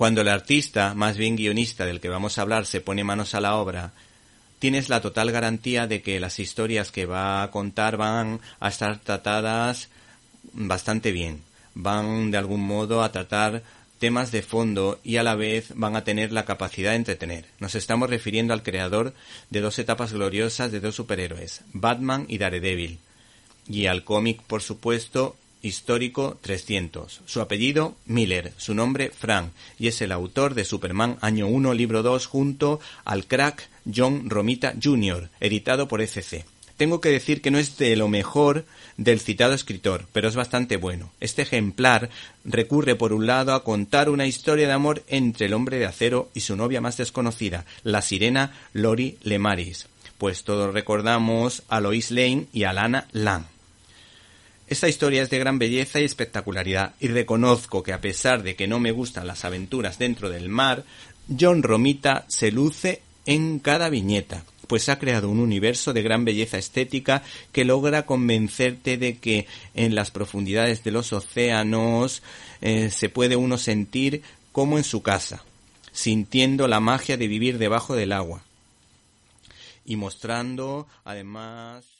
Cuando el artista, más bien guionista del que vamos a hablar, se pone manos a la obra, tienes la total garantía de que las historias que va a contar van a estar tratadas bastante bien. Van de algún modo a tratar temas de fondo y a la vez van a tener la capacidad de entretener. Nos estamos refiriendo al creador de dos etapas gloriosas de dos superhéroes, Batman y Daredevil, y al cómic, por supuesto, histórico 300. Su apellido, Miller, su nombre, Frank, y es el autor de Superman Año 1, Libro 2, junto al crack John Romita Jr., editado por ECC. Tengo que decir que no es de lo mejor del citado escritor, pero es bastante bueno. Este ejemplar recurre por un lado a contar una historia de amor entre el hombre de acero y su novia más desconocida, la sirena Lori Lemaris, pues todos recordamos a Lois Lane y a Lana Lang. Esta historia es de gran belleza y espectacularidad, y reconozco que a pesar de que no me gustan las aventuras dentro del mar, John Romita se luce en cada viñeta pues ha creado un universo de gran belleza estética que logra convencerte de que en las profundidades de los océanos eh, se puede uno sentir como en su casa, sintiendo la magia de vivir debajo del agua y mostrando además